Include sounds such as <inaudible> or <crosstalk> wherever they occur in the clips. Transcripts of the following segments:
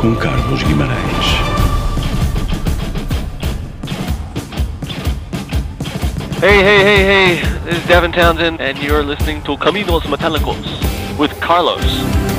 com Carlos Guimarães. Hey, hey, hey, hey, this is Devin Townsend, and you're listening to Caminos Metálicos with Carlos.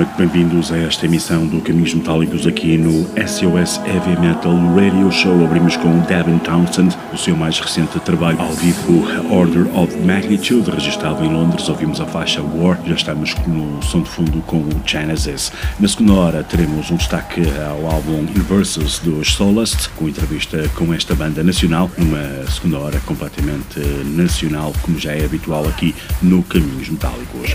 Noite, bem-vindos a esta emissão do Caminhos Metálicos aqui no SOS Heavy Metal Radio Show. Abrimos com Devin Townsend, o seu mais recente trabalho ao vivo, Order of Magnitude, registado em Londres. Ouvimos a faixa War, já estamos no som de fundo com o Genesis. Na segunda hora teremos um destaque ao álbum Inversus dos Solast, com entrevista com esta banda nacional, numa segunda hora completamente nacional, como já é habitual aqui no Caminhos Metálicos.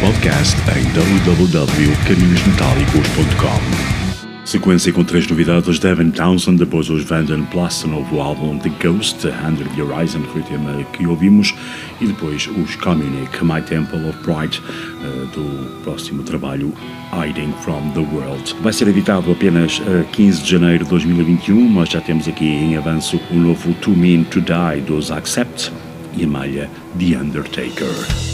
Podcast em www.caminhosmetálicos.com. Sequência com três novidades: Devin Townsend, depois os Vanden Plus, novo álbum The Ghost, Under the Horizon, que foi o tema que ouvimos, e depois os Communic, My Temple of Pride, uh, do próximo trabalho Hiding from the World. Vai ser editado apenas a 15 de janeiro de 2021, mas já temos aqui em avanço o novo To Mean to Die dos Accept e a malha The Undertaker.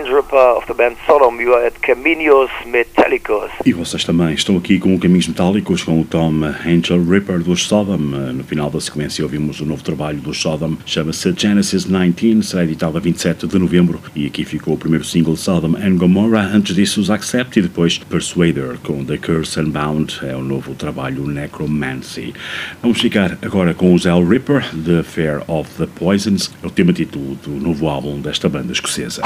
Tom Andrupa of the band Sodom. You are at Caminos Metallicos. E vocês também estão aqui com o Caminhos Metálicos com o Tom Angel Ripper dos Sodom. No final da sequência ouvimos o novo trabalho dos Sodom, chama-se Genesis 19, será editado a 27 de novembro e aqui ficou o primeiro single Sodom and Gomorrah. Antes disso os Accept e depois Persuader com The Curse and Bound, é o novo trabalho Necromancy. Vamos ficar agora com o Zell Ripper, The Fair of the Poisons, é o tema título do novo álbum desta banda escocesa.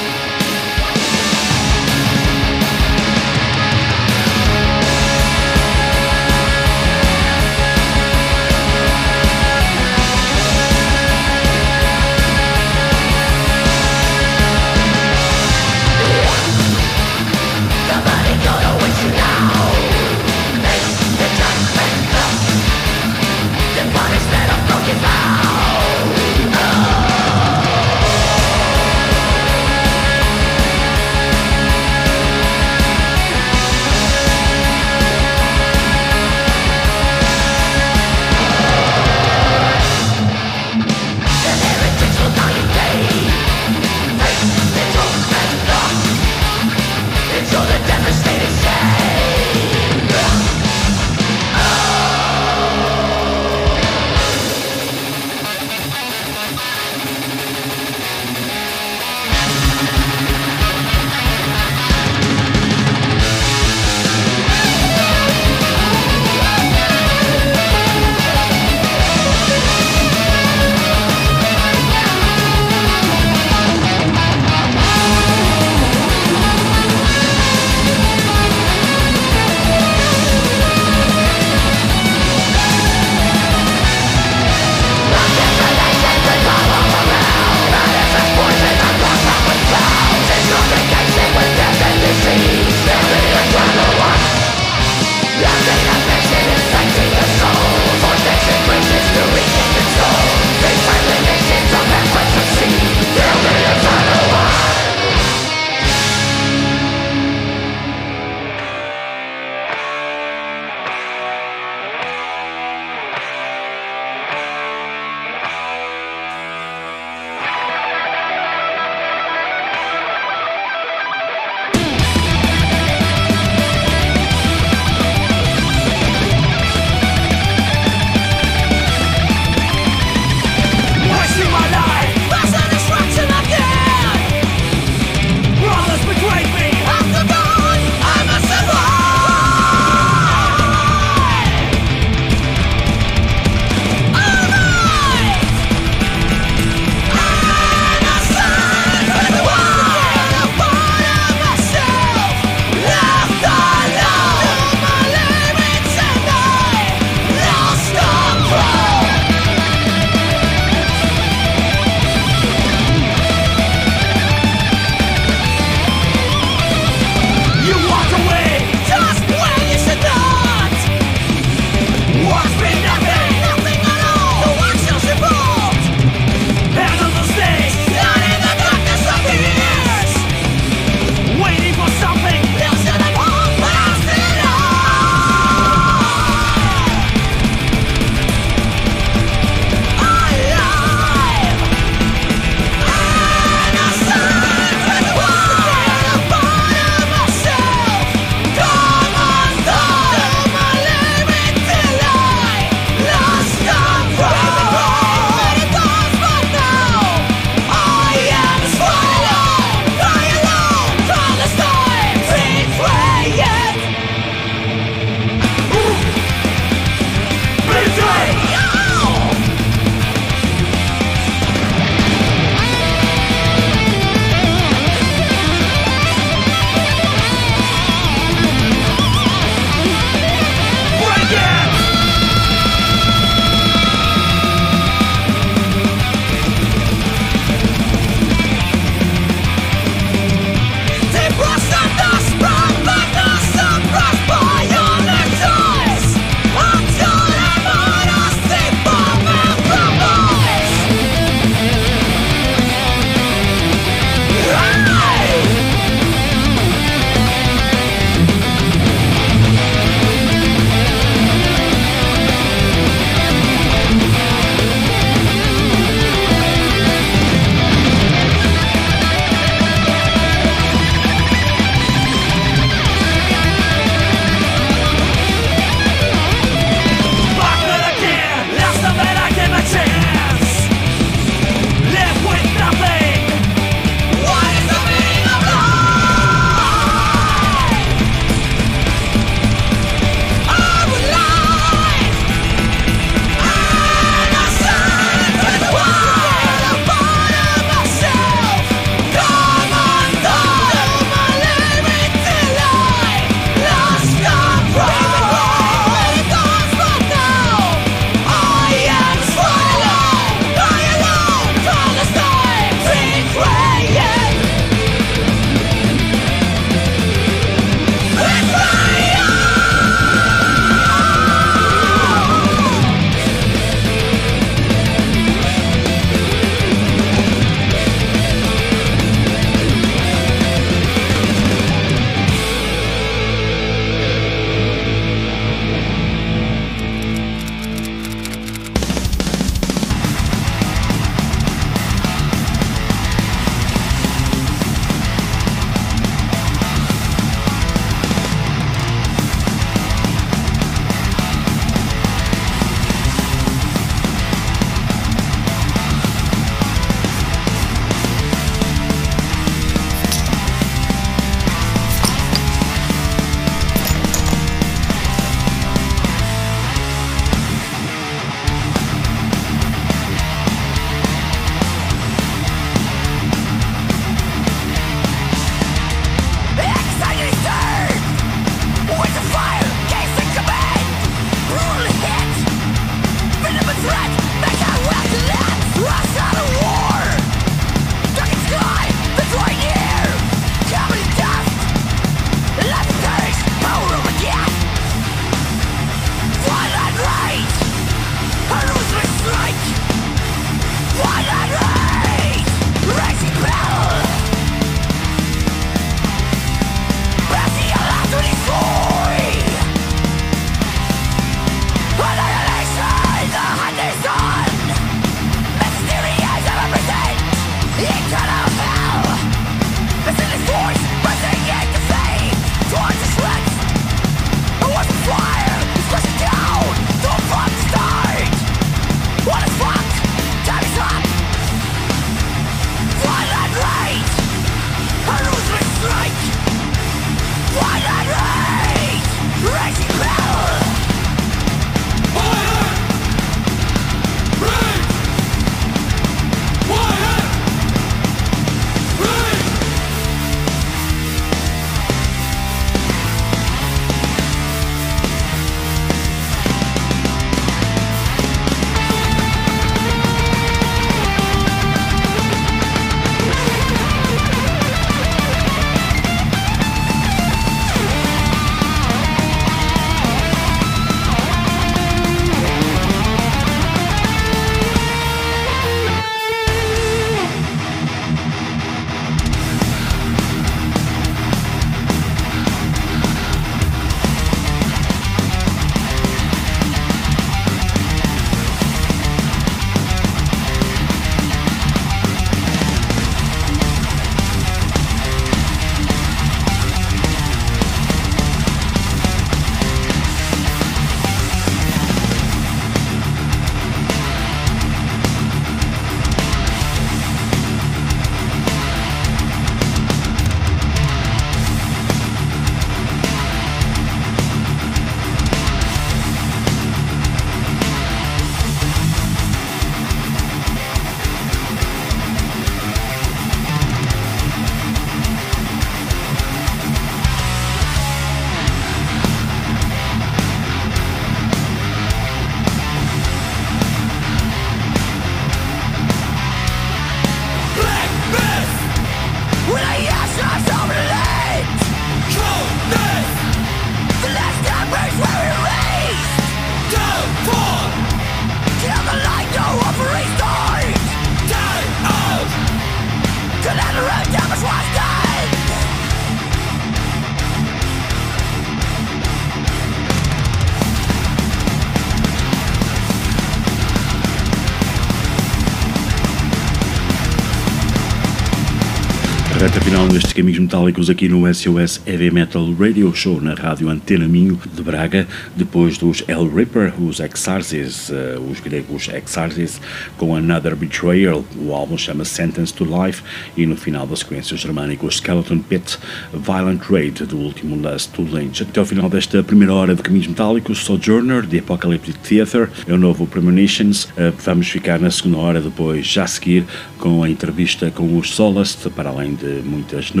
Estes caminhos metálicos aqui no SOS Heavy Metal Radio Show na rádio Antena Minho de Braga, depois dos El Ripper, os Exarches, uh, os gregos Exarches, com Another Betrayal, o álbum chama Sentence to Life, e no final da sequência os germânicos Skeleton Pit, Violent Raid, do último Last to Lynch. Até ao final desta primeira hora de caminhos metálicos, Sojourner, The Apocalyptic Theater, é o novo Premonitions, uh, vamos ficar na segunda hora depois, já a seguir, com a entrevista com os Solast, para além de muitas novidades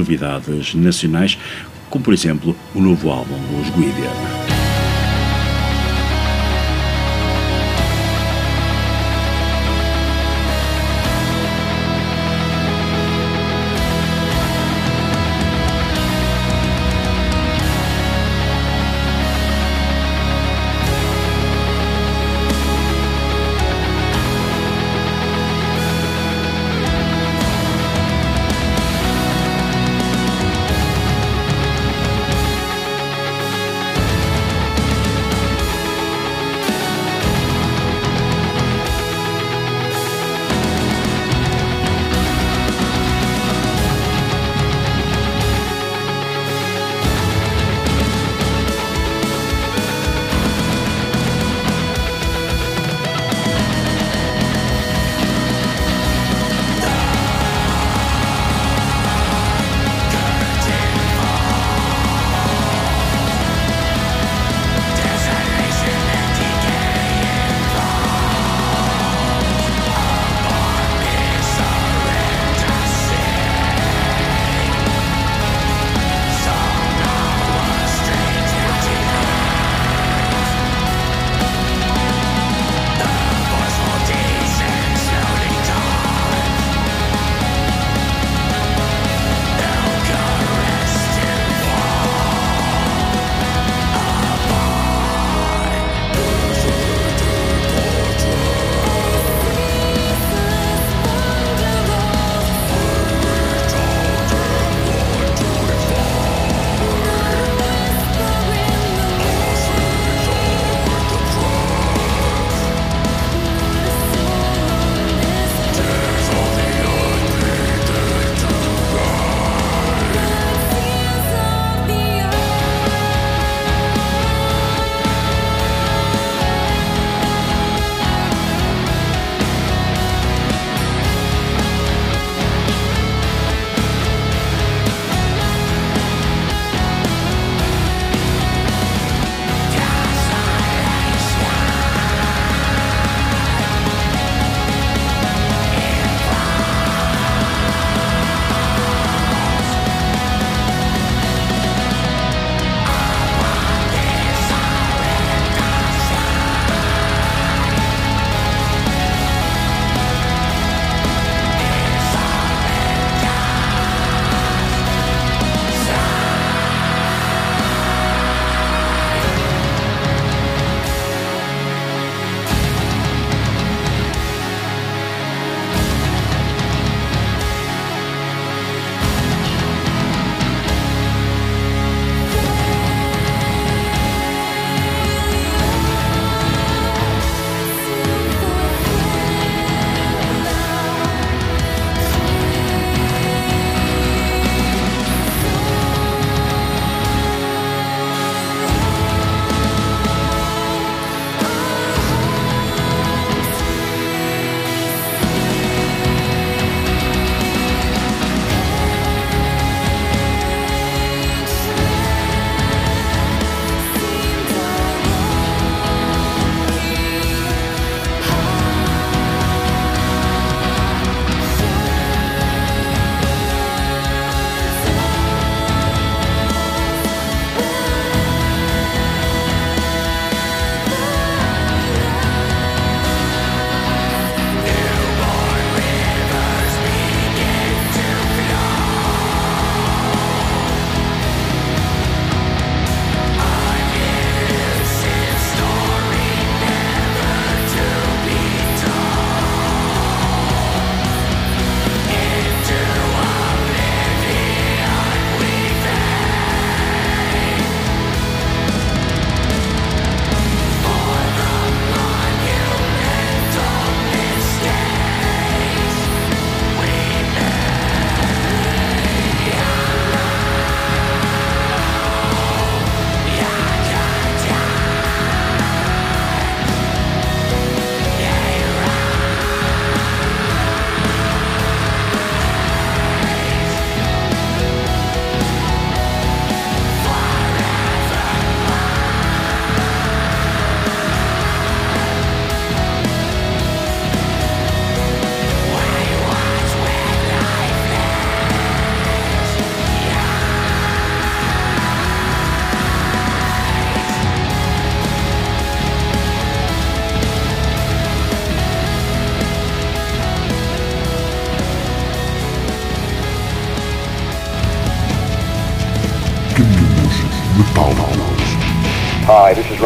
nacionais, como por exemplo o novo álbum dos Guidian.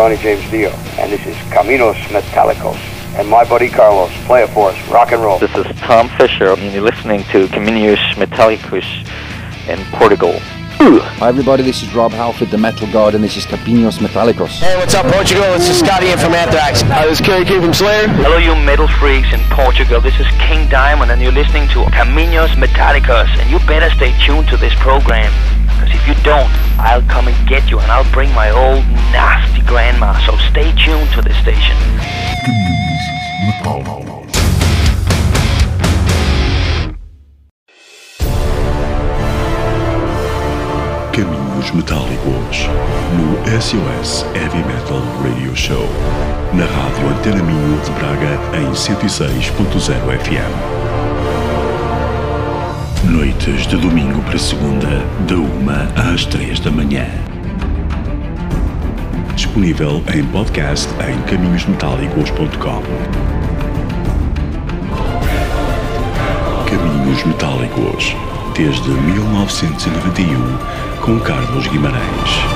Ronnie James Dio, and this is Caminos Metallicos. And my buddy Carlos, play it for us, rock and roll. This is Tom Fisher, and you're listening to Caminos Metallicos in Portugal. Hi everybody, this is Rob Halford, the Metal God, and this is Capinos Metallicos. Hey, what's up, Portugal? This is Scotty in from Anthrax. Hi, this is Kerry King from Slayer. Hello, you metal freaks in Portugal. This is King Diamond, and you're listening to Caminos Metallicos. And you better stay tuned to this program, because if you don't, I'll come and get you, and I'll bring my old nasty grandma. So stay tuned to this station. Caminhos Metálicos no SOS Heavy Metal Radio Show na rádio Antena Minho de Braga em 106.0 FM. Noites de domingo para segunda, da uma às três da manhã. Disponível em podcast em caminhosmetálicos.com. Caminhos Metálicos, desde 1991, com Carlos Guimarães.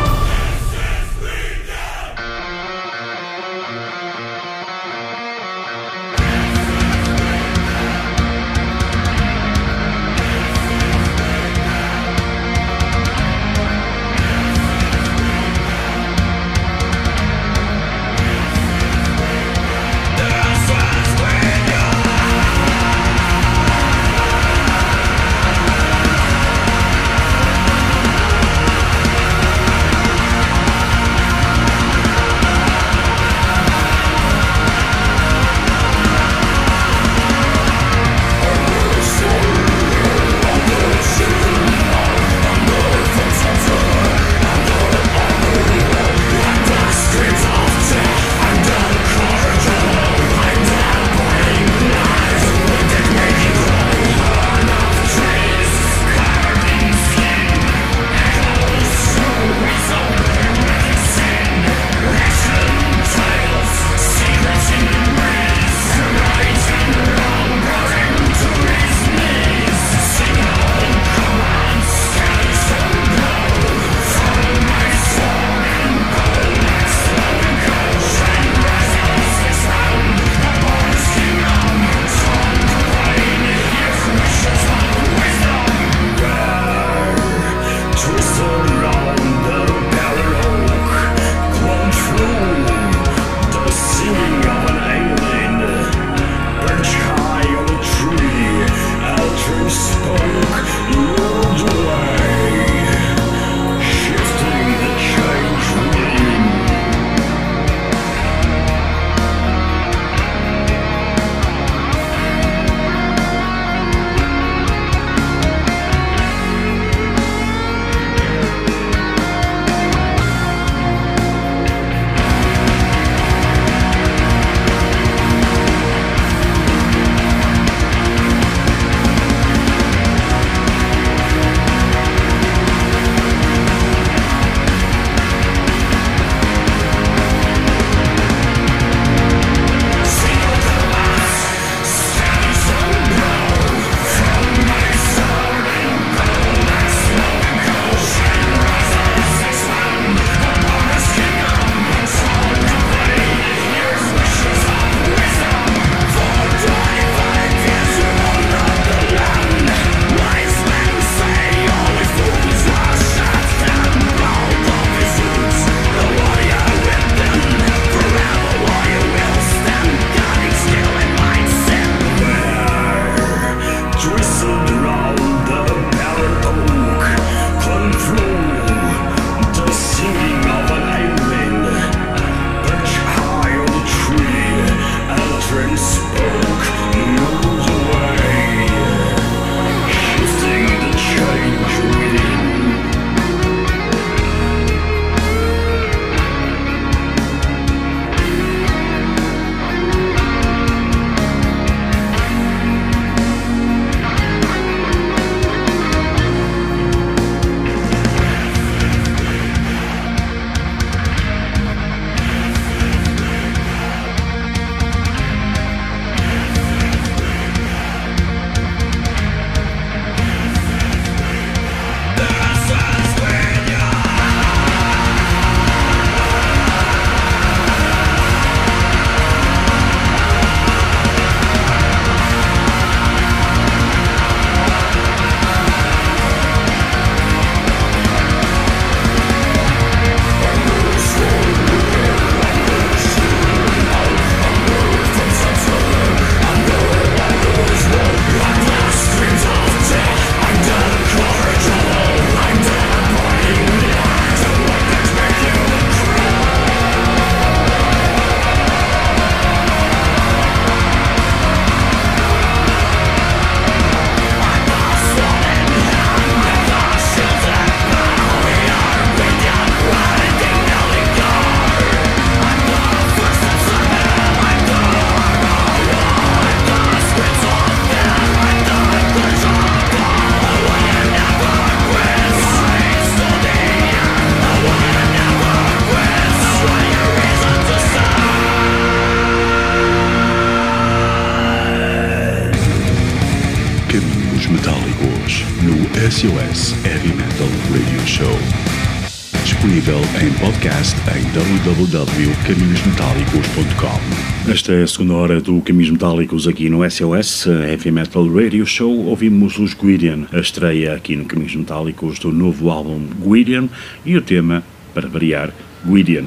www.caminhosmetálicos.com. Esta é a segunda hora do Caminhos Metálicos aqui no SOS Heavy Metal Radio Show. Ouvimos os Guidian, a estreia aqui no Caminhos Metálicos do novo álbum Guidian e o tema, para variar, Guidian.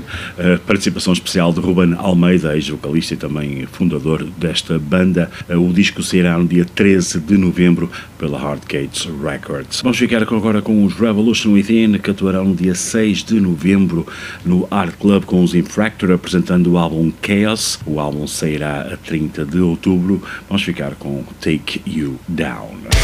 Participação especial de Ruben Almeida, ex-vocalista e também fundador desta banda. O disco sairá no dia 13 de novembro pela Hardgates Records. Vamos ficar agora com os Revolution Within, que atuarão no dia 6 de novembro no Art Club com os Infractor, apresentando o álbum Chaos. O álbum sairá a 30 de outubro. Vamos ficar com Take You Down.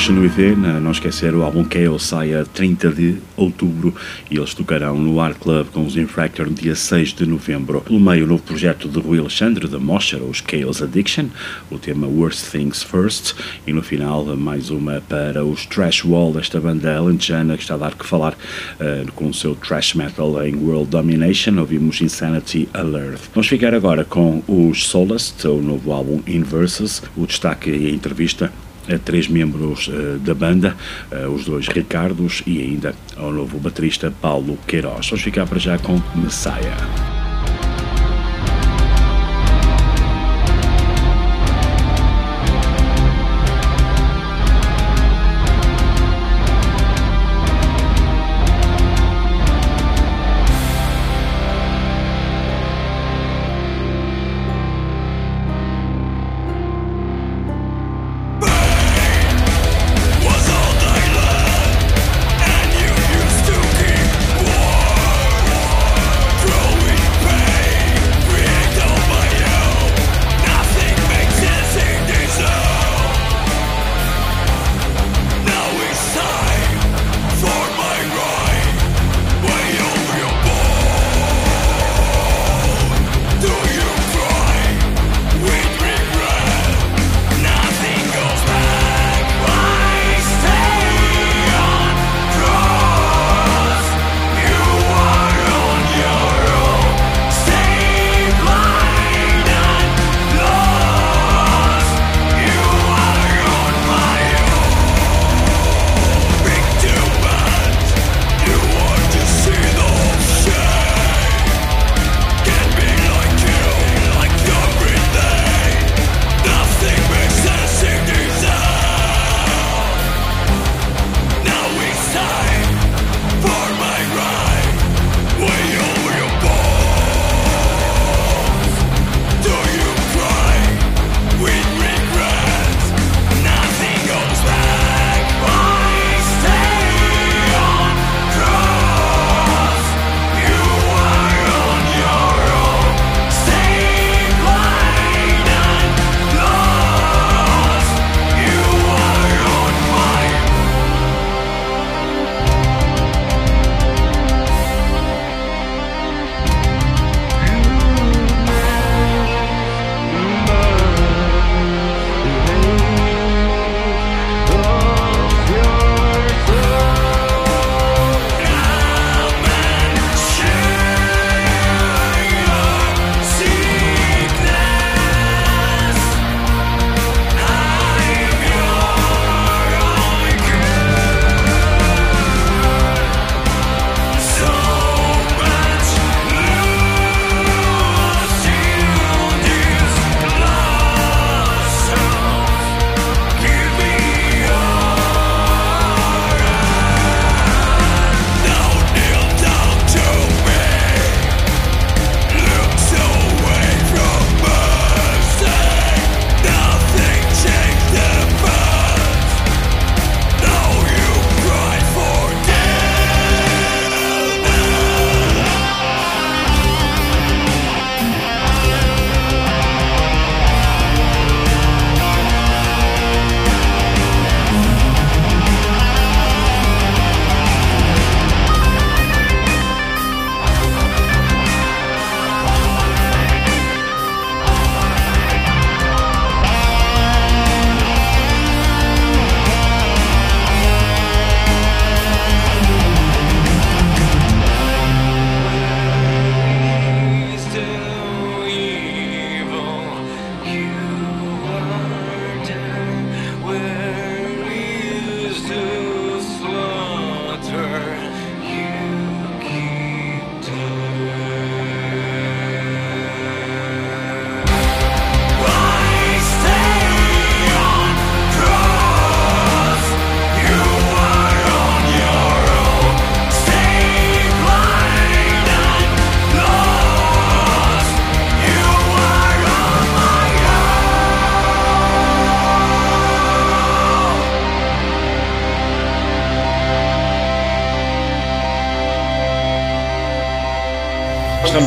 Revolution Within, não esquecer o álbum Chaos sai a 30 de outubro e eles tocarão no Art Club com os Infractor no dia 6 de novembro. Pelo meio, o novo projeto de Rui Alexandre, da Mosher, os Chaos Addiction, o tema Worst Things First, e no final, mais uma para os Trash Wall, desta banda alentejana que está a dar que falar uh, com o seu trash metal em World Domination. Ouvimos Insanity Alert. Vamos ficar agora com os Solast, o novo álbum Inversus, o destaque e a entrevista a três membros uh, da banda, uh, os dois Ricardos e ainda ao novo baterista Paulo Queiroz. Vamos ficar para já com Messiah.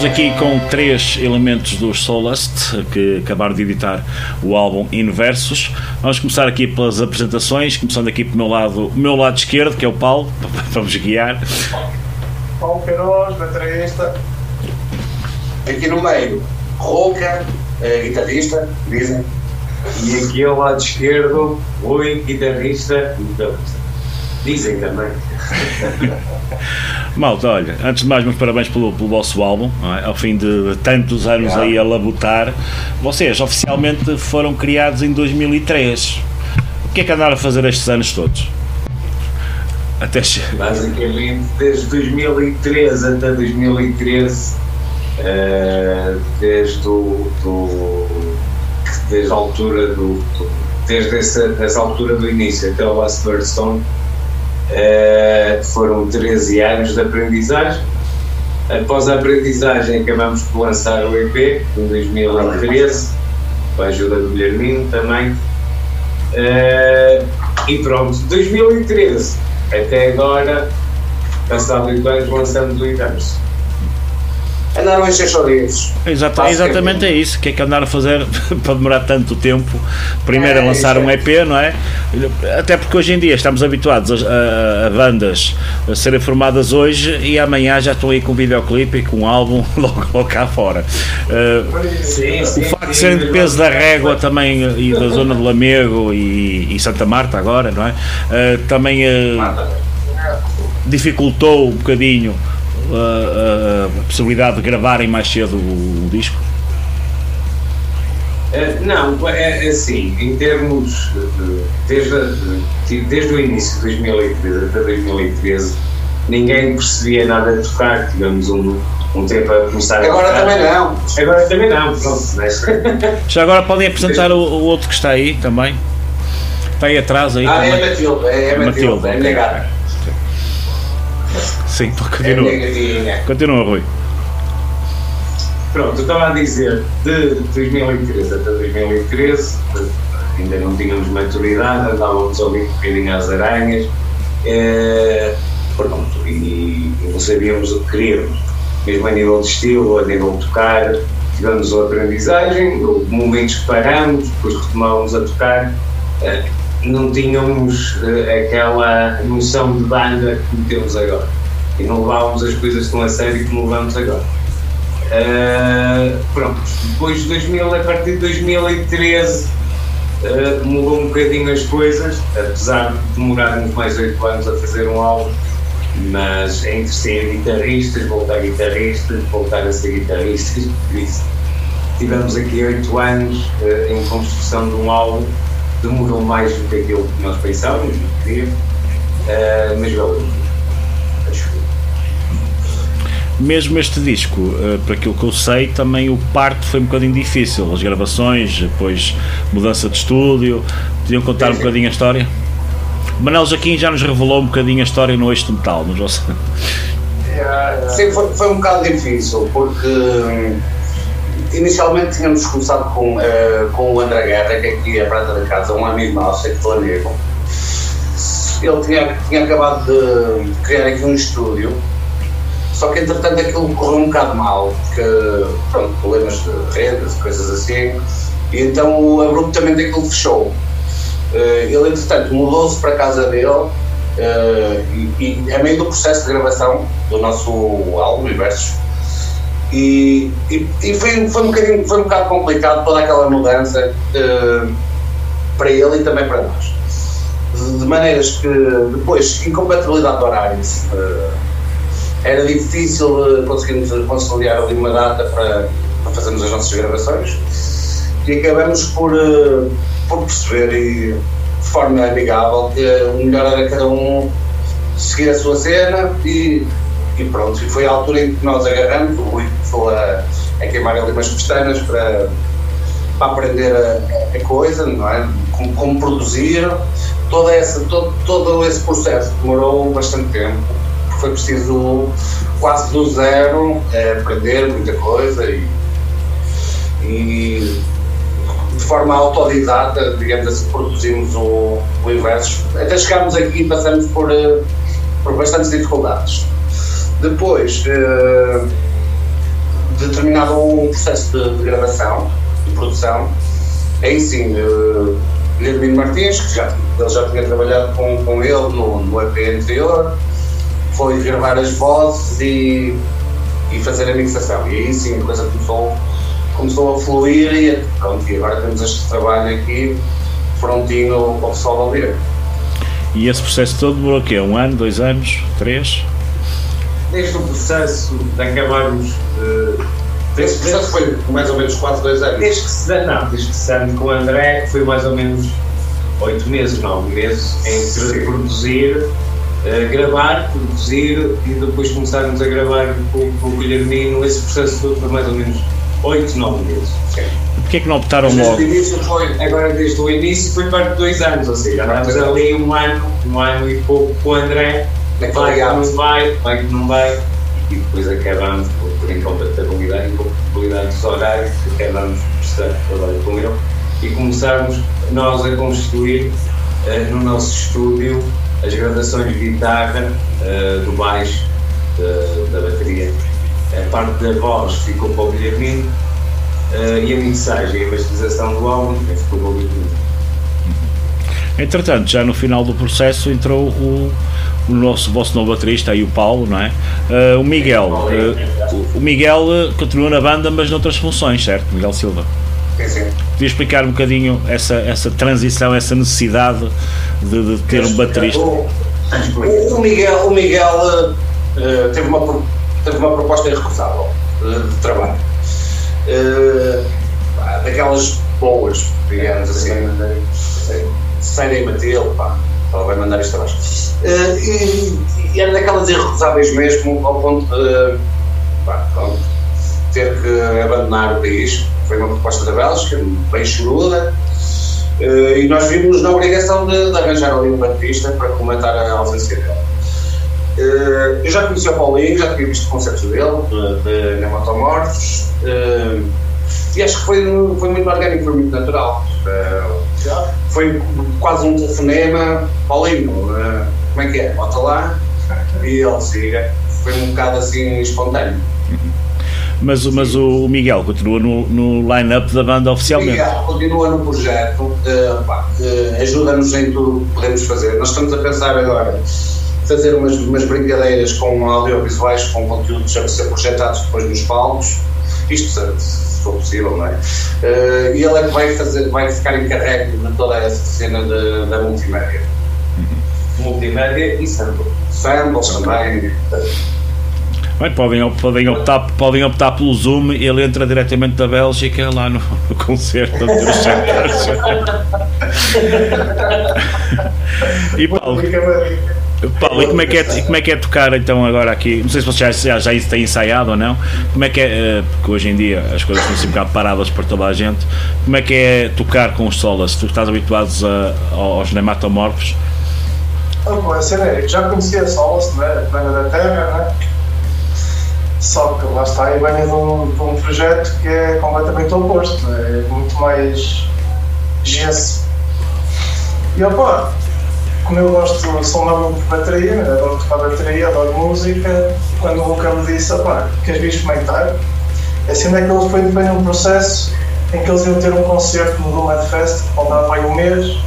Estamos aqui com três elementos dos Solast que acabaram de editar o álbum Inversos. Vamos começar aqui pelas apresentações, começando aqui pelo meu lado, o meu lado esquerdo, que é o Paulo, <laughs> vamos guiar. Paulo Queiroz, baterista. Aqui no meio, Roca, eh, guitarrista, dizem. E aqui ao lado esquerdo, Rui, guitarrista guitarrista. Dizem também. <laughs> Malta, olha, antes de mais, meus parabéns pelo, pelo vosso álbum, é? ao fim de tantos anos aí a labutar. Vocês oficialmente foram criados em 2003. O que é que andaram a fazer estes anos todos? Até Basicamente, desde 2013 até 2013, uh, desde, o, do, desde a altura do, do desde essa, essa altura do início até o Last Birdstone, uh, foram 13 anos de aprendizagem. Após a aprendizagem, acabamos por lançar o EP em 2013, com a ajuda do Guilhermino também. Uh, e pronto, 2013 até agora, passado 8 anos, lançamos o Inverso. Andaram a encher chorinhos. Exata, exatamente é isso. O que é que andaram a fazer <laughs> para demorar tanto tempo? Primeiro é, a lançar um EP, não é? Até porque hoje em dia estamos habituados a, a, a, bandas a serem formadas hoje e amanhã já estão aí com um videoclipe e com um álbum <laughs> logo, logo cá fora. Uh, sim, sim, o facto de serem de peso da régua também e da zona de Lamego e, e Santa Marta agora, não é? Uh, também uh, dificultou um bocadinho a, a, possibilidade de gravarem mais cedo o, o disco? Uh, não, é, é assim, em termos desde, desde o início de 2013 até 2013 ninguém percebia nada de tocar, tivemos um, um tempo a começar agora a também não. Agora também não, pronto <laughs> já agora podem apresentar o, o, outro que está aí também. Está aí atrás aí ah, também. é Matilde, é, é Matilde, é negada Sim, continua. É continua, Rui. Pronto, eu estava a dizer, de 2013 até 2013, ainda não tínhamos maturidade, andávamos ali um bocadinho às aranhas, é, pronto, e, e não sabíamos o que queríamos, mesmo a nível de estilo, a nível de tocar, tivemos a aprendizagem, houve momentos que paramos, depois retomávamos a tocar, é, não tínhamos uh, aquela noção de banda que temos agora. E não levávamos as coisas tão a sério como levamos agora. Uh, pronto, depois de 2000, a partir de 2013, uh, eh, mudou um bocadinho as coisas, apesar de demorarmos mais 8 anos a fazer um álbum, mas entre ser guitarristas, voltar guitarristas, voltar a ser guitarristas, por isso tivemos aqui 8 anos uh, em construção de um álbum demorou mais do que aquilo que nós pensávamos, não queria, uh, mas valeu. Acho que. Mesmo este disco, uh, para aquilo que eu sei, também o parto foi um bocadinho difícil. As gravações, depois mudança de estúdio. Podiam contar um bocadinho a história? Manel Jaquim já nos revelou um bocadinho a história no Eixo Metal, mas você... Sim, foi, foi um bocado difícil, porque inicialmente tínhamos começado com, uh, com o André Guerra, que é aqui à prata da casa, um amigo nosso, aqui de Flamengo. Ele tinha, tinha acabado de criar aqui um estúdio, só que entretanto aquilo correu um bocado mal, porque, pronto, problemas de redes, coisas assim, e então abruptamente aquilo fechou. Uh, ele entretanto mudou-se para a casa dele uh, e, e, a meio do processo de gravação do nosso álbum, Universos, e, e, e, foi, foi, um bocadinho, foi um bocado complicado toda aquela mudança uh, para ele e também para nós. De, maneiras que depois, incompatibilidade de horários, uh, era difícil conseguirmos conciliar ali uma data para, para fazermos as nossas gravações e acabamos por, uh, por perceber e de forma amigável que o melhor era cada um seguir a sua cena e e pronto, e foi a altura em que nós agarramos, o Rui começou a, a queimar ali umas pestanas para, para aprender a, a coisa, não é? Como, como, produzir, toda essa, todo, todo esse processo demorou bastante tempo, foi preciso quase do zero é, aprender muita coisa e, e de forma autodidata, digamos assim, produzimos o, o inverso. Até chegámos aqui e passamos por, eh, por bastantes dificuldades. Depois, uh, um processo de, de gravação, de produção, aí sim, uh, Guilherme Martins, que já, ele já tinha trabalhado com, com ele no, no EP anterior, foi gravar as vozes e, e fazer a mixação. E aí sim a coisa começou, começou a fluir e, pronto, e agora temos este trabalho aqui prontinho para o pessoal ouvir. E esse processo todo demorou o quê? Um ano, dois anos, três? Desde o processo de acabarmos. Uh, esse processo foi mais ou menos 4, 2 anos? Desde que se não, desde que se com o André foi mais ou menos 8 meses, 9 meses entre produzir, uh, gravar, produzir e depois começarmos a gravar com, com o Guilhermino. Esse processo todo foi mais ou menos 8, 9 meses. Porquê é que não optaram logo? Desde o início foi, agora desde o início foi perto de 2 anos, ou seja, andamos ali um ano, um ano e pouco com o André, vai que não vai, vai que não vai, e depois acabamos por, por incompatibilidade, incompatibilidade dos horários, acabamos por estar trabalho com ele e começarmos nós a construir uh, no nosso estúdio as gravações de guitarra, uh, do baixo, da, da bateria. A parte da voz ficou para o Guilhermino uh, e a mixagem e a masterização do álbum ficou para o Guilhermino. Entretanto, já no final do processo entrou o, o nosso vosso novo baterista aí o Paulo, não é? Uh, o Miguel, uh, o Miguel continua na banda, mas noutras funções, certo? Miguel Silva. Sim, sim. Podia explicar um bocadinho essa, essa transição, essa necessidade de, de ter um baterista? O, o Miguel, o Miguel uh, teve, uma, teve uma proposta irrecusável de, de trabalho. daquelas boas, digamos assim. Saírem batê-lo, pá, ela vai mandar isto abaixo. Uh, e, e era daquelas irrecusáveis mesmo, ao ponto de pá, pronto, ter que abandonar o país. Foi uma proposta da Bélgica, bem choruda, uh, e nós vimos na obrigação de, de, arranjar ali um baterista para comentar a ausência dele. Uh, eu já conheci o Paulinho, já tinha visto concertos dele, de, de Nematomorfos, e acho que foi, foi muito orgânico, foi muito natural. foi quase um telefonema, Paulinho, uh, como é que é? Bota lá e ele siga. Foi um bocado assim espontâneo. Mas, mas o Miguel continua no, no line-up da banda oficialmente? O Miguel continua no projeto, uh, uh, ajuda-nos em tudo que podemos fazer. Nós estamos a pensar agora fazer umas, umas brincadeiras com audiovisuais, com conteúdos a ser projetados depois nos palcos. Isto se for possível, não é? Uh, e ele é que vai, fazer, vai ficar encarregue de toda essa cena de, da multimédia. Uhum. Multimédia e sample. Samples também. Bem, podem, podem, optar, podem optar pelo Zoom e ele entra diretamente da Bélgica lá no, no concerto os <laughs> E Paulo, Paulo, e como é, que é, como é que é tocar então agora aqui? Não sei se você já, já, já ensaiado ou não. Como é que é, porque hoje em dia as coisas estão assim um bocado paradas para toda a gente. Como é que é tocar com os solas? Tu estás habituados a, aos nematomorfos? Oh, pô, é, já conhecia solas, né? Banda da Terra, né? Só que lá está, e venho de um, de um projeto que é completamente oposto, é muito mais gesso. E opa, como eu gosto, sou um aluno de bateria, adoro tocar bateria, adoro música, quando o Luca me disse, opá, queres vir experimentar? Assim é que eles foi um processo em que eles iam ter um concerto no Nomad Fest, que faltava aí um mês.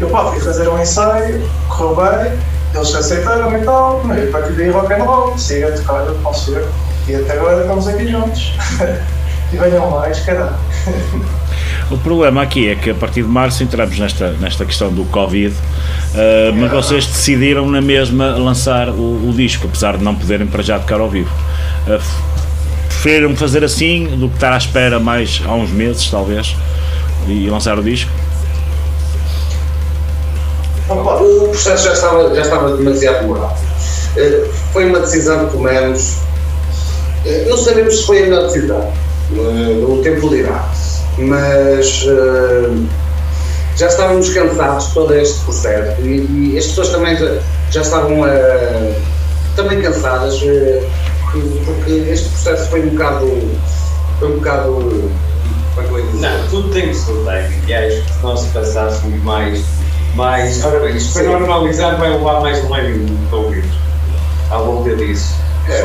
Eu pá, fui fazer um ensaio, correu bem, eles aceitaram e tal, e a partir daí rock and roll, siga a tocar o concerto. E até agora estamos aqui juntos. <laughs> e venham mais, caralho. <laughs> O problema aqui é que a partir de março entramos nesta, nesta questão do Covid, uh, mas vocês decidiram na mesma lançar o, o, disco, apesar de não poderem para já tocar ao vivo. Uh, preferiram fazer assim do que estar à espera mais há uns meses, talvez, e lançar o disco? O processo já estava, já estava demasiado demorado. Uh, foi uma decisão que tomamos. Não sabemos se foi a melhor decisão. O tempo dirá mas uh, já estávamos cansados de todo este processo e, e as pessoas também já, já estavam uh, também cansadas uh, porque este processo foi um bocado foi um bocado não, tudo tem o seu timing. E acho que se nós passássemos mais mais ora bem, isto foi normalizar vai levar mais um ano para ouvir à volta disso.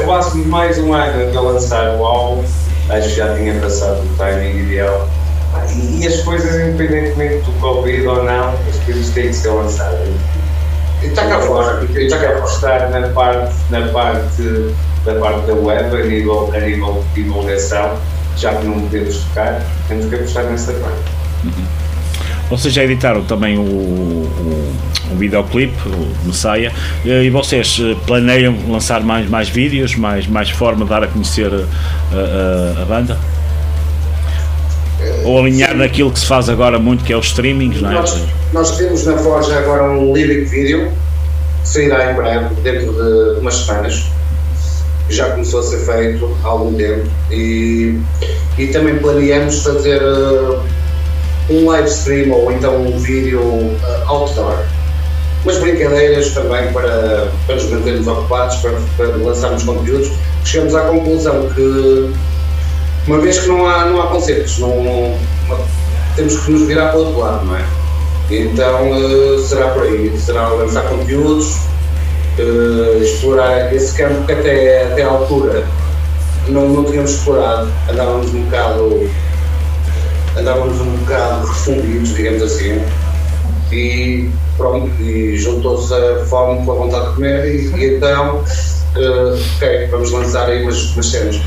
Quase mais um ano até lançar o álbum, acho que já tinha passado o timing ideal. E, as coisas, independentemente do Covid ou não, as coisas têm que ser lançadas. E está cá fora, e está cá apostar na parte, na parte da parte da web, a nível, a nível de divulgação, já que não podemos tocar, temos que apostar nessa parte. Uhum. Vocês já editaram também o, o, o videoclipe, o Messiah, e vocês eh, planeiam lançar mais, mais vídeos, mais, mais forma de dar a conhecer a, a, a banda? Ou alinhar naquilo que se faz agora muito, que é os streamings, não é? Nós, nós temos na Forja agora um lyric video que sairá em breve, dentro de umas semanas. Já começou a ser feito há algum tempo e, e também planeamos fazer uh, um live stream ou então um vídeo uh, outdoor. Umas brincadeiras também para, para nos mantermos ocupados, para, para lançarmos conteúdos. Chegamos à conclusão que uma vez que não há, não há concertos, não, não, temos que nos virar para o outro lado, não é? Então uh, será por aí, será lançar conteúdos, uh, explorar esse campo que até, até à altura não, não tínhamos explorado, andávamos um bocado andávamos um bocado refundidos, digamos assim, e pronto, e juntou-se a fome com a vontade de comer e, e então uh, ok, vamos lançar aí umas, umas cenas.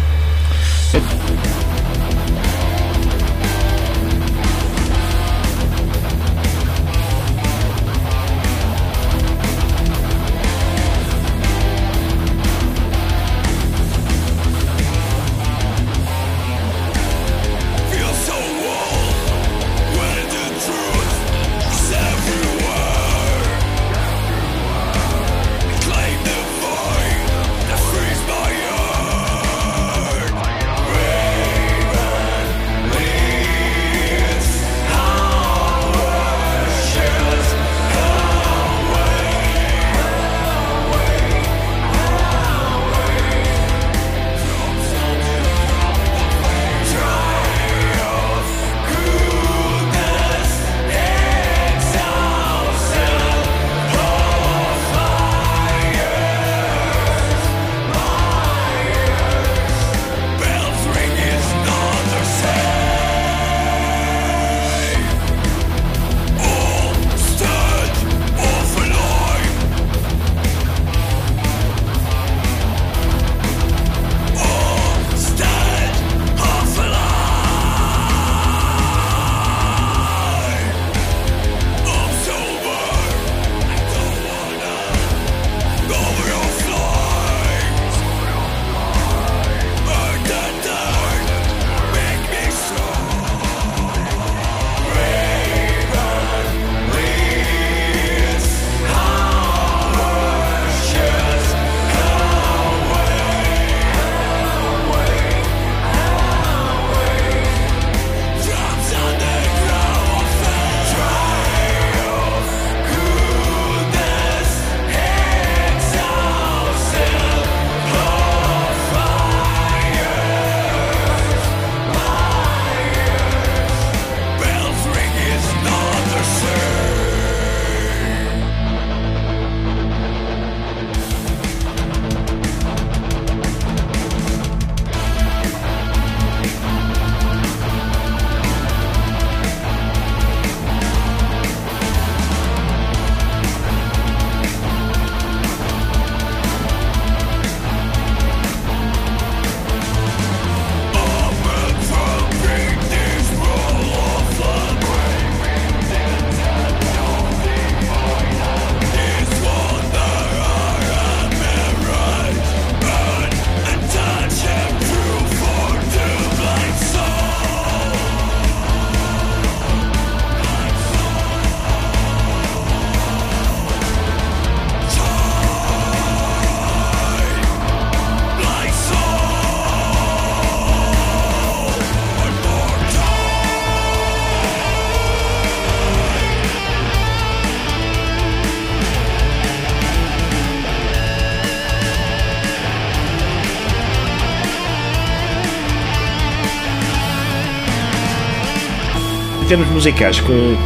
Termos musicais, que,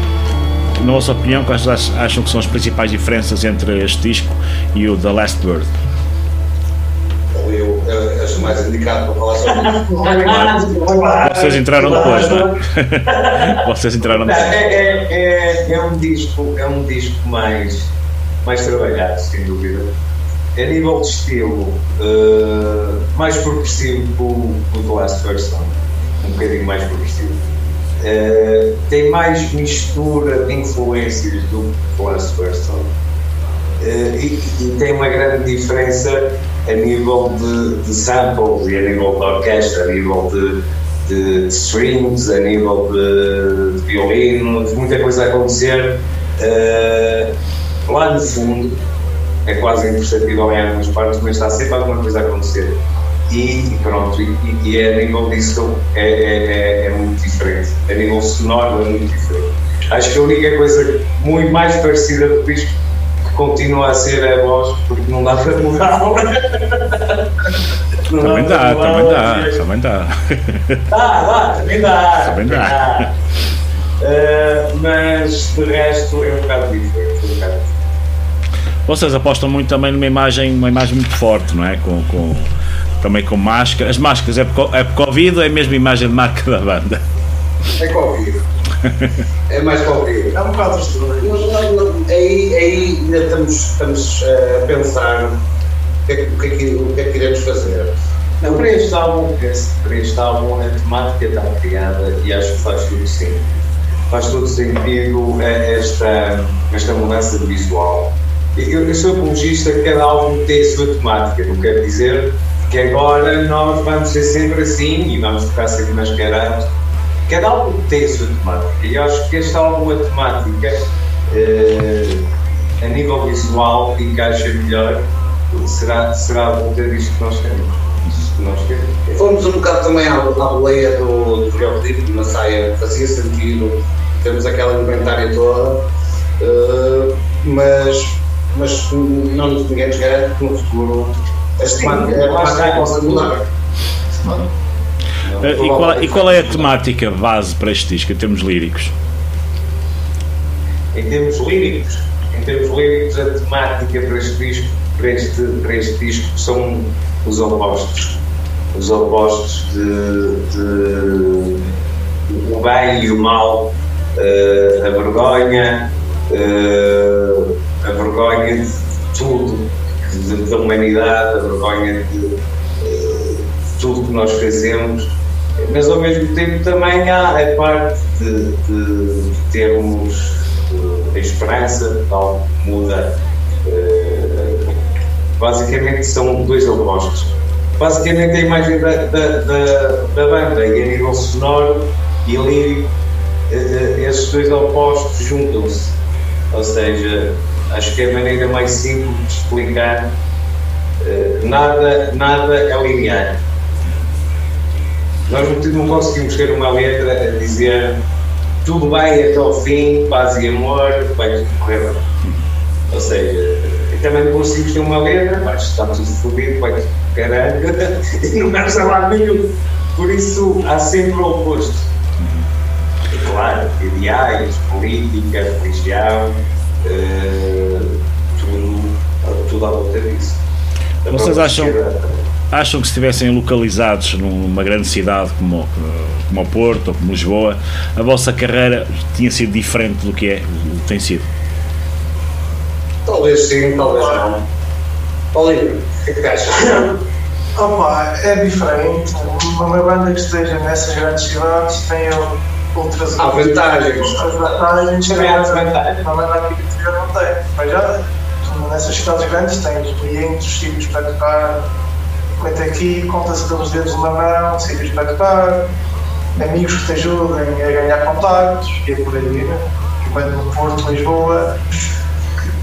na vossa opinião, quais acham que são as principais diferenças entre este disco e o The Last Bird? Eu o mais indicado para falar sobre isso. <laughs> Vocês entraram depois, não é? <laughs> Vocês entraram depois. é, é, é, é um disco, é um disco mais, mais trabalhado, sem dúvida. A nível de estilo, eh, mais progressivo que o, que o The Last Person, um bocadinho mais progressivo. Eh, tem mais mistura de influências do que Last Person. Eh, e, e tem uma grande diferença a nível de, de samples e a nível de orquestra, a nível de, de, de strings, a nível de, de violino, de muita coisa a acontecer. Eh, lá no fundo, é quase imperceptível em algumas partes, mas está sempre alguma coisa a acontecer. E pronto, e, e é a nível disso é, é, é, é muito diferente. A nível sonoro é muito diferente. Acho que a única coisa muito mais parecida do disco que continua a ser a voz, porque não dá para mudar. Não Também dá, mudar. também dá, também dá. Dá, dá, também dá. Também dá. Eh, mas de resto é um bocado diferente. Um bocado Vocês apostam muito também numa imagem, uma imagem muito forte, não é? Com, com- também com máscaras. As máscaras é por, é por Covid ou é mesmo a imagem de marca da banda? É Covid. <laughs> É mais Covid. É um bocado nós, nós- aí, aí ainda estamos, estamos eh, a pensar o que, é, que- o, que é que, o que é que iremos fazer. Não, para este álbum, para este álbum a temática está criada e acho que faz todo sentido. Faz todo sentido eh, esta, esta mudança de visual. Eu, eu sou apologista que cada álbum tem a sua temática, não quer dizer que agora nós vamos ser sempre assim e vamos tocar sempre mascarados. Cada álbum tem a sua temática e acho que este álbum, a temática, eh, a nível visual, encaixa melhor, será, será a volta que nós queremos. Fomos um bocado também à, à boleia do, do videoclipe, na saia, fazia sentido, temos aquela inventária toda, eh, mas, mas não ninguém nos garante que no futuro temática. Eh, E qual, e qual é a temática base para este disco, em termos líricos? Em termos líricos, em termos líricos, a temática para este disco, para este, para este disco são os opostos. Os opostos de, de o bem e o mal, eh, a vergonha, eh, a vergonha de tudo, da humanidade, a vergonha de eh, tudo que nós fazemos, mas ao mesmo tempo também há a parte de, de termos eh, a esperança, tal muda. eh, basicamente são dois opostos. Basicamente a imagem da, da, da, da banda e a nível sonoro e lírico, esses dois opostos juntam-se. Ou seja, acho que é a maneira mais simples de explicar. eh, nada, nada é linear. Nós não, conseguimos ter uma letra a dizer tudo vai até ao fim, paz e amor, vai tudo correr bem. Ou seja, também não conseguimos ter uma letra, mas está tudo fodido, vai tudo caralho, <laughs> e não vamos a lado nenhum. Por isso há sempre o oposto. E claro, ideais, política, religião, tudo, tudo à volta disso. Da Vocês acham, acham que se estivessem localizados numa grande cidade como, como o Porto ou como Lisboa, a vossa carreira tinha sido diferente do que é, do que tem sido? Talvez sim, talvez não. Olívio, o que é que achas? Opa, é diferente. Uma banda que esteja nessas grandes cidades tem outras Há vantagens. Outras vantagens que a uma banda aqui do interior não tem. Mas já nessas cidades grandes tens clientes, sítios para tocar. Até aqui conta-se pelos dedos de uma mão, sítios para tocar, amigos que te ajudem a ganhar contactos e é por aí. né? Enquanto no Porto, Lisboa,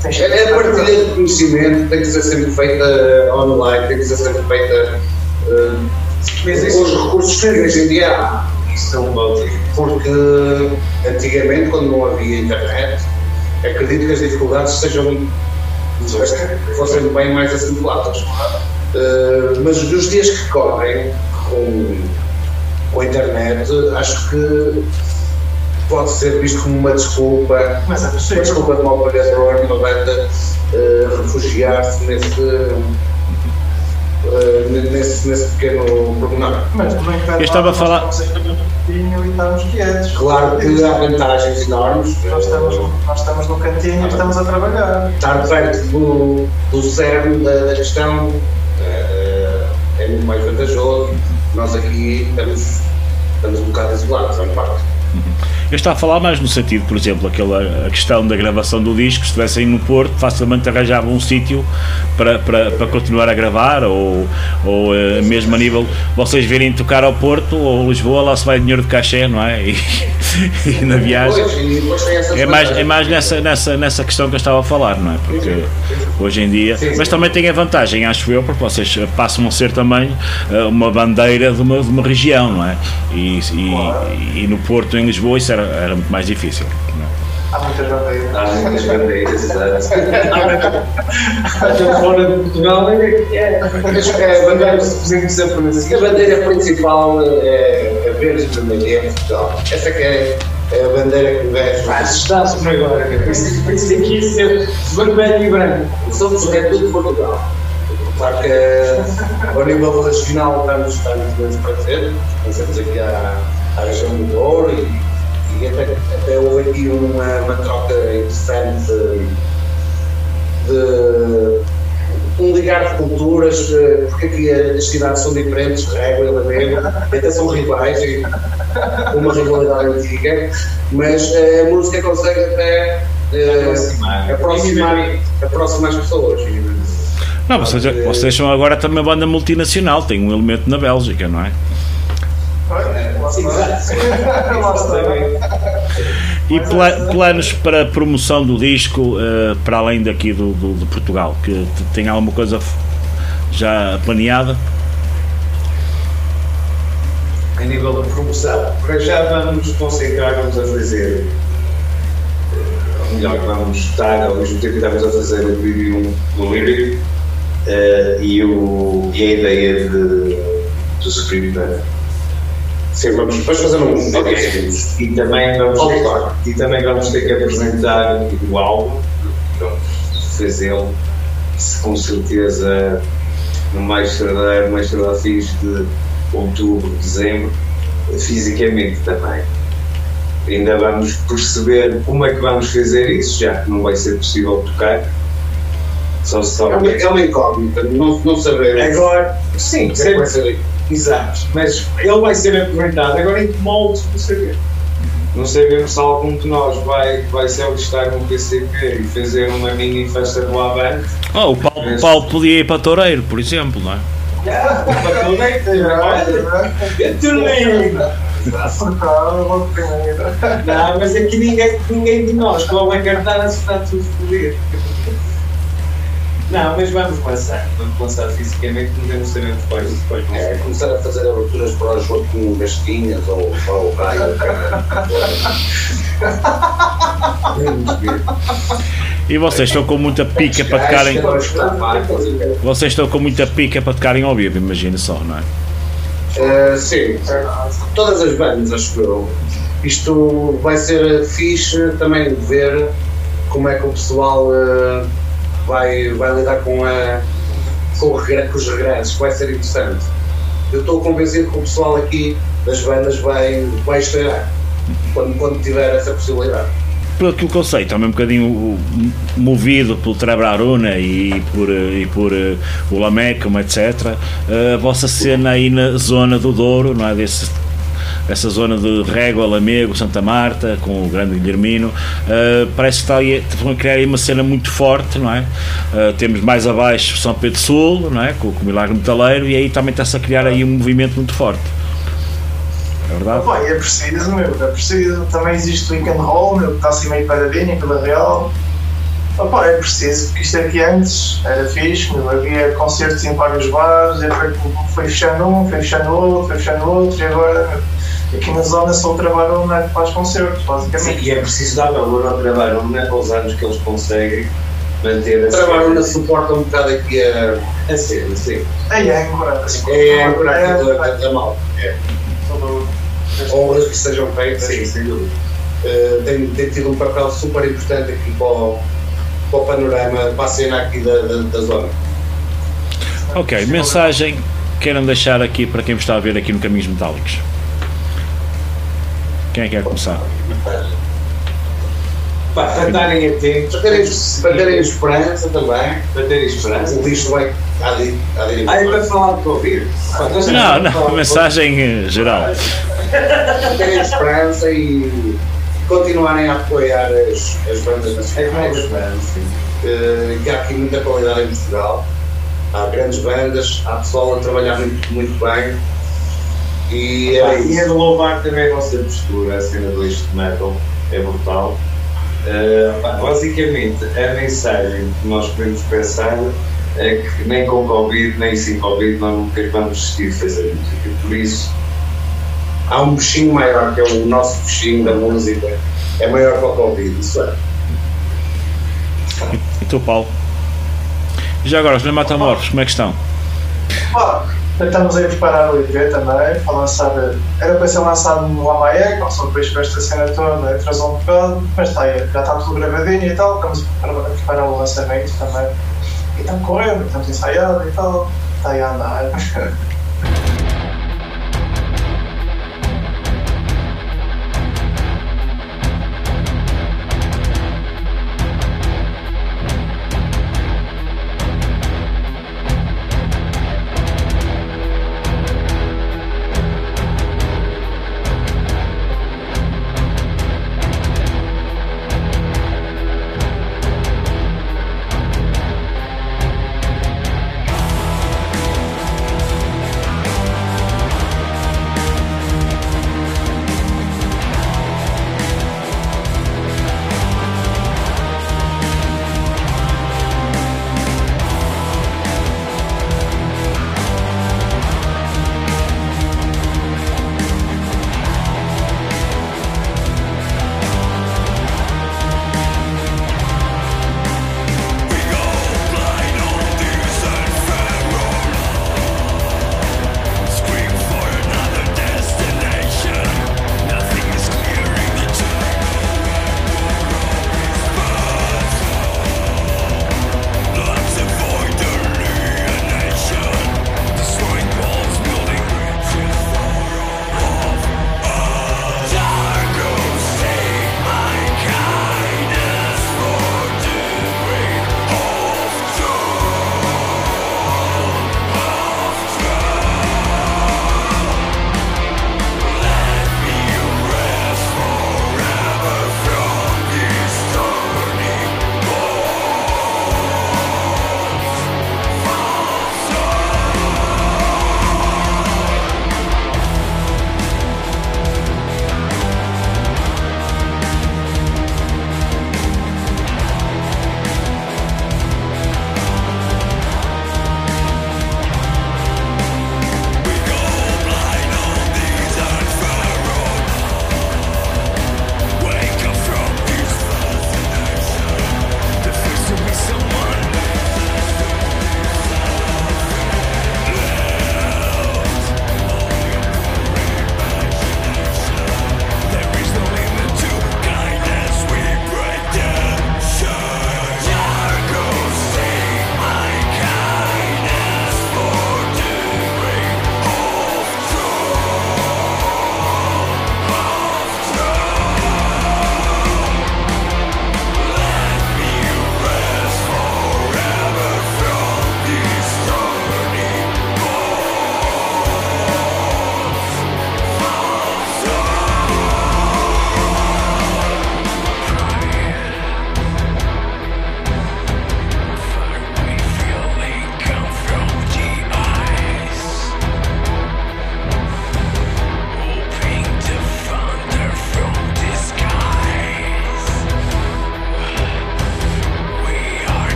tens É é a partilha de conhecimento, tem que ser sempre feita online, tem que ser sempre feita Mas com os recursos que hoje em dia há. Um bom Porque antigamente, quando não havia internet, acredito que as dificuldades sejam fossem bem mais acentuadas. Eh, mas nos dias que correm, com, com a internet, acho que pode ser visto como uma desculpa, Mas uma desculpa de mau pagador, uma banda eh, refugiar-se nesse, uh, nesse, nesse pequeno pormenor. Mas também Eu estava a falar- cantinho e estamos quietos. Claro que há vantagens enormes. Nós estamos, nós estamos no cantinho e estamos a trabalhar. Estar perto do, do cerne da, da gestão eh, é muito mais vantajoso. Nós aqui estamos, estamos um bocado isolados, à parte. Eu estava a falar mais no sentido, por exemplo, aquela a questão da gravação do disco, se estivessem no Porto, facilmente arranjavam um sítio para, para, para continuar a gravar, ou, ou eh, mesmo a nível, vocês virem tocar ao Porto ou Lisboa, lá se vai dinheiro de cachê, não é? E, <laughs> e na viagem. É mais, é mais nessa, nessa, nessa questão que eu estava a falar, não é? Porque hoje em dia. Mas também tem a vantagem, acho eu, porque vocês passam a ser também eh, uma bandeira de uma, de uma região, não é? E, e, e no Porto, em Lisboa, isso era, era muito mais difícil. não é? Há muitas bandeiras. Há muitas bandeiras, exato. Até fora de Portugal, é eh, a bandeira- A bandeira principal é a verde e vermelha, é Portugal. Essa que é é a bandeira que o gajo. Ah, assustaste por agora. Pensei que ia ser vermelho e branco. Somos é tudo Portugal. Claro que eh, ao nível regional estamos, estamos bem para Pensamos aqui à, à região do Douro e, e até, até houve aqui uma, uma troca interessante de um ligar de culturas, eh, porque aqui as cidades são diferentes, Régua e Lamego, até são rivais, e uma rivalidade antiga, mas eh, a música consegue até eh, Aproximar. aproximar, aproximar as pessoas. Não, vocês, vocês são agora também uma banda multinacional, tem um elemento na Bélgica, não é? E pla- planos para promoção do disco eh, para além daqui do, do- de Portugal? Que tem alguma coisa já planeada? a nível de promoção. Para já vamos concentrar-nos a fazer, eh, ou melhor, vamos estar ao mesmo tempo que estamos a fazer o vídeo do Lyric eh, e, o, e a ideia de, do Band. Sim, vamos depois fazer um Ok. E também vamos, Oh, claro. e também vamos ter que apresentar o álbum, fazê-lo, com certeza no mais cerdeiro, mais cerdeiro fixe de outubro, dezembro, fisicamente também. Ainda vamos perceber como é que vamos fazer isso, já que não vai ser possível tocar. Só se É uma, é uma incógnita, não, não sabemos. Agora, sim, é sempre. Exato, mas ele vai ser apresentado. Agora em que moldes não sabemos. Não sabemos se algum de nós vai, vai se alistar no PCP e fazer uma mini festa do Avante. Oh, o Paulo, o Paulo podia ir para Toureiro, por exemplo, não é? É. Não, mas aqui ninguém, ninguém de nós com a cartada se está tudo fodido. Não, mas vamos lançar. Vamos lançar fisicamente, ainda não sabemos quais depois vão É, ser. começar a fazer aberturas para o Joaquim Gastinhas ou para o Caio. <laughs> E vocês estão com muita pica para tocarem. Vocês estão com muita pica para tocarem ao vivo, imagina só, não é? Uh, sim, todas as bandas, acho eu. Isto vai ser fixe também de ver como é que o pessoal uh, vai, vai lidar com, a, com, regre- com os regressos, vai ser interessante. Eu estou convencido que o pessoal aqui das bandas vai, vai estrear quando, quando tiver essa possibilidade. Pelo que eu sei, também um bocadinho movido pelo Trabraruna e por, uh, e por uh, o Lamecum, etc. Uh, a vossa cena aí na zona do Douro, não é? Desse, essa zona de Régua, Lamego, Santa Marta, com o grande Guilhermino, uh, parece que está aí, estão a criar aí uma cena muito forte, não é? Uh, temos mais abaixo São Pedro Sul, não é? Com, com o Milagre Metaleiro, e aí também está-se a criar aí um movimento muito forte. É verdade? Pá, é preciso, meu, é preciso. Também existe o Weekend Hall, meu, que está assim meio paradinho, em Vila Real. Opa, é preciso, porque isto aqui antes era fixe, meu, havia concertos em vários bares, e foi fechando um, foi fechando outro, foi fechando outro, e agora aqui na zona só o trabalho não é que faz concertos, Sim, basicamente. e é preciso dar valor ao trabalho, não é aos anos que eles conseguem manter O a trabalho ainda suporta um bocado aqui a, a cena, sim. É, é, assim, é âncora é, aqui da, da mal. É. Honras que sejam feitas. Sim, sem dúvida. Uh, tem, tem tido um papel super importante aqui para o, para o panorama, para a cena aqui da, da, da zona. Ok, mensagem que queiram deixar aqui para quem está a ver aqui no Caminhos Metálicos. Quem é que quer começar? Pá, para estarem atentos, para terem, para terem esperança também, para terem esperança. O lixo vai à direita. Ah, é para falar de Covid. Não, não, mensagem geral. terem esperança e continuarem a apoiar as, as bandas nacionais. Eh, que há aqui muita qualidade em Portugal. Há grandes bandas, há pessoal a trabalhar muito, muito bem. E é E é de louvar também a vossa postura, a cena do isto de metal, é brutal. Uh, basicamente, a mensagem que nós podemos pensar é que nem com Covid, nem sem Covid, nós nunca vamos desistir de fazer música. Por isso, Há um bichinho maior, que é o nosso bichinho da música. É maior que o Covid, isso é. E tu, Paulo? E já agora, os Metamorfos, como é que estão? Bom, estamos aí a preparar o EP também, para lançar. Era para ser lançado no Amaia, como só depois com esta cena toda, atrasou um bocado, mas está aí, já está tudo gravadinho e tal, estamos a preparar o lançamento também. E estamos correndo, estamos ensaiados e tal, está aí a andar. <laughs>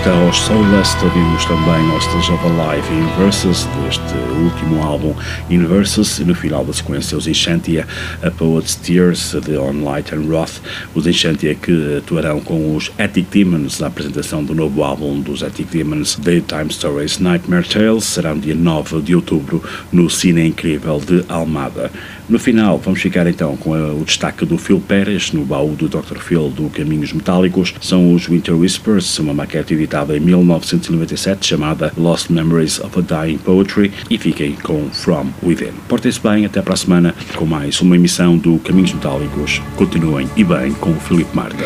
entrevista aos Soulust, ouvimos também Hostels of Alive em Versus, deste último álbum In Versus, e no final da sequência os Enchantia, A Poet's Tears, de On Light and Wrath, os Enchantia que atuarão com os Attic Demons na apresentação do novo álbum dos Attic Demons, Daytime Stories Nightmare Tales, será no dia 9 de outubro no Cine Incrível de Almada. No final, vamos ficar então com o destaque do Phil Pérez no baú do Dr. Phil do Caminhos Metálicos. São os Winter Whispers, uma maquete editada em 1997 chamada Lost Memories of a Dying Poetry. E fiquem com From Within. Portem-se bem, até para a semana com mais uma emissão do Caminhos Metálicos. Continuem e bem com o Felipe Marta.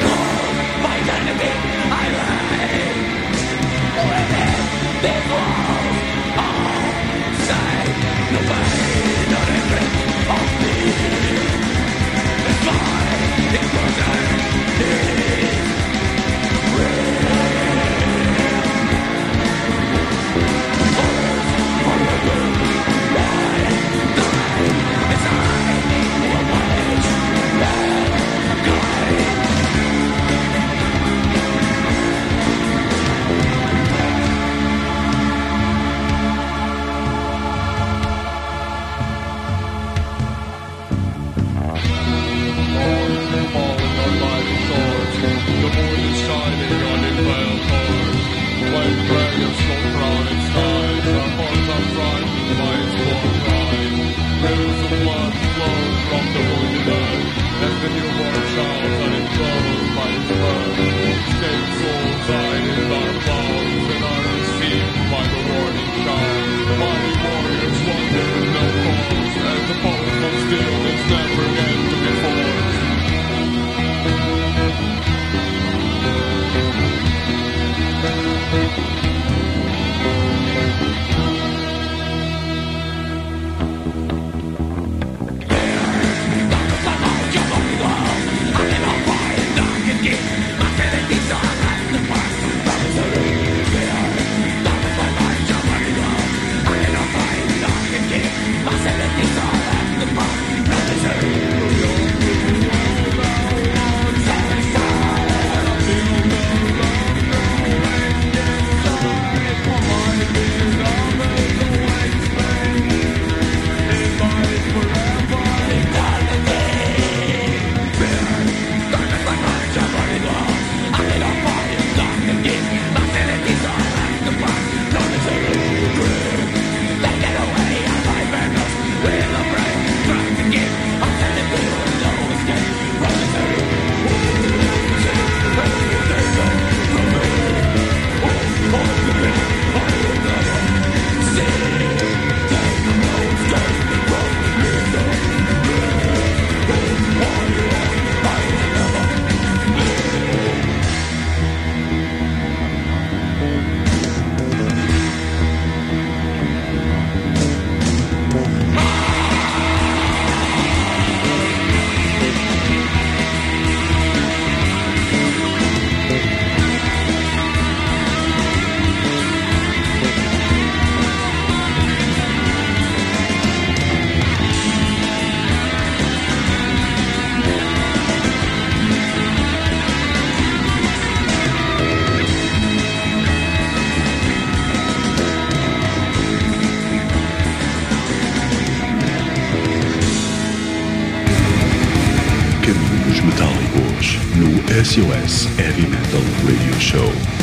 Radio Show.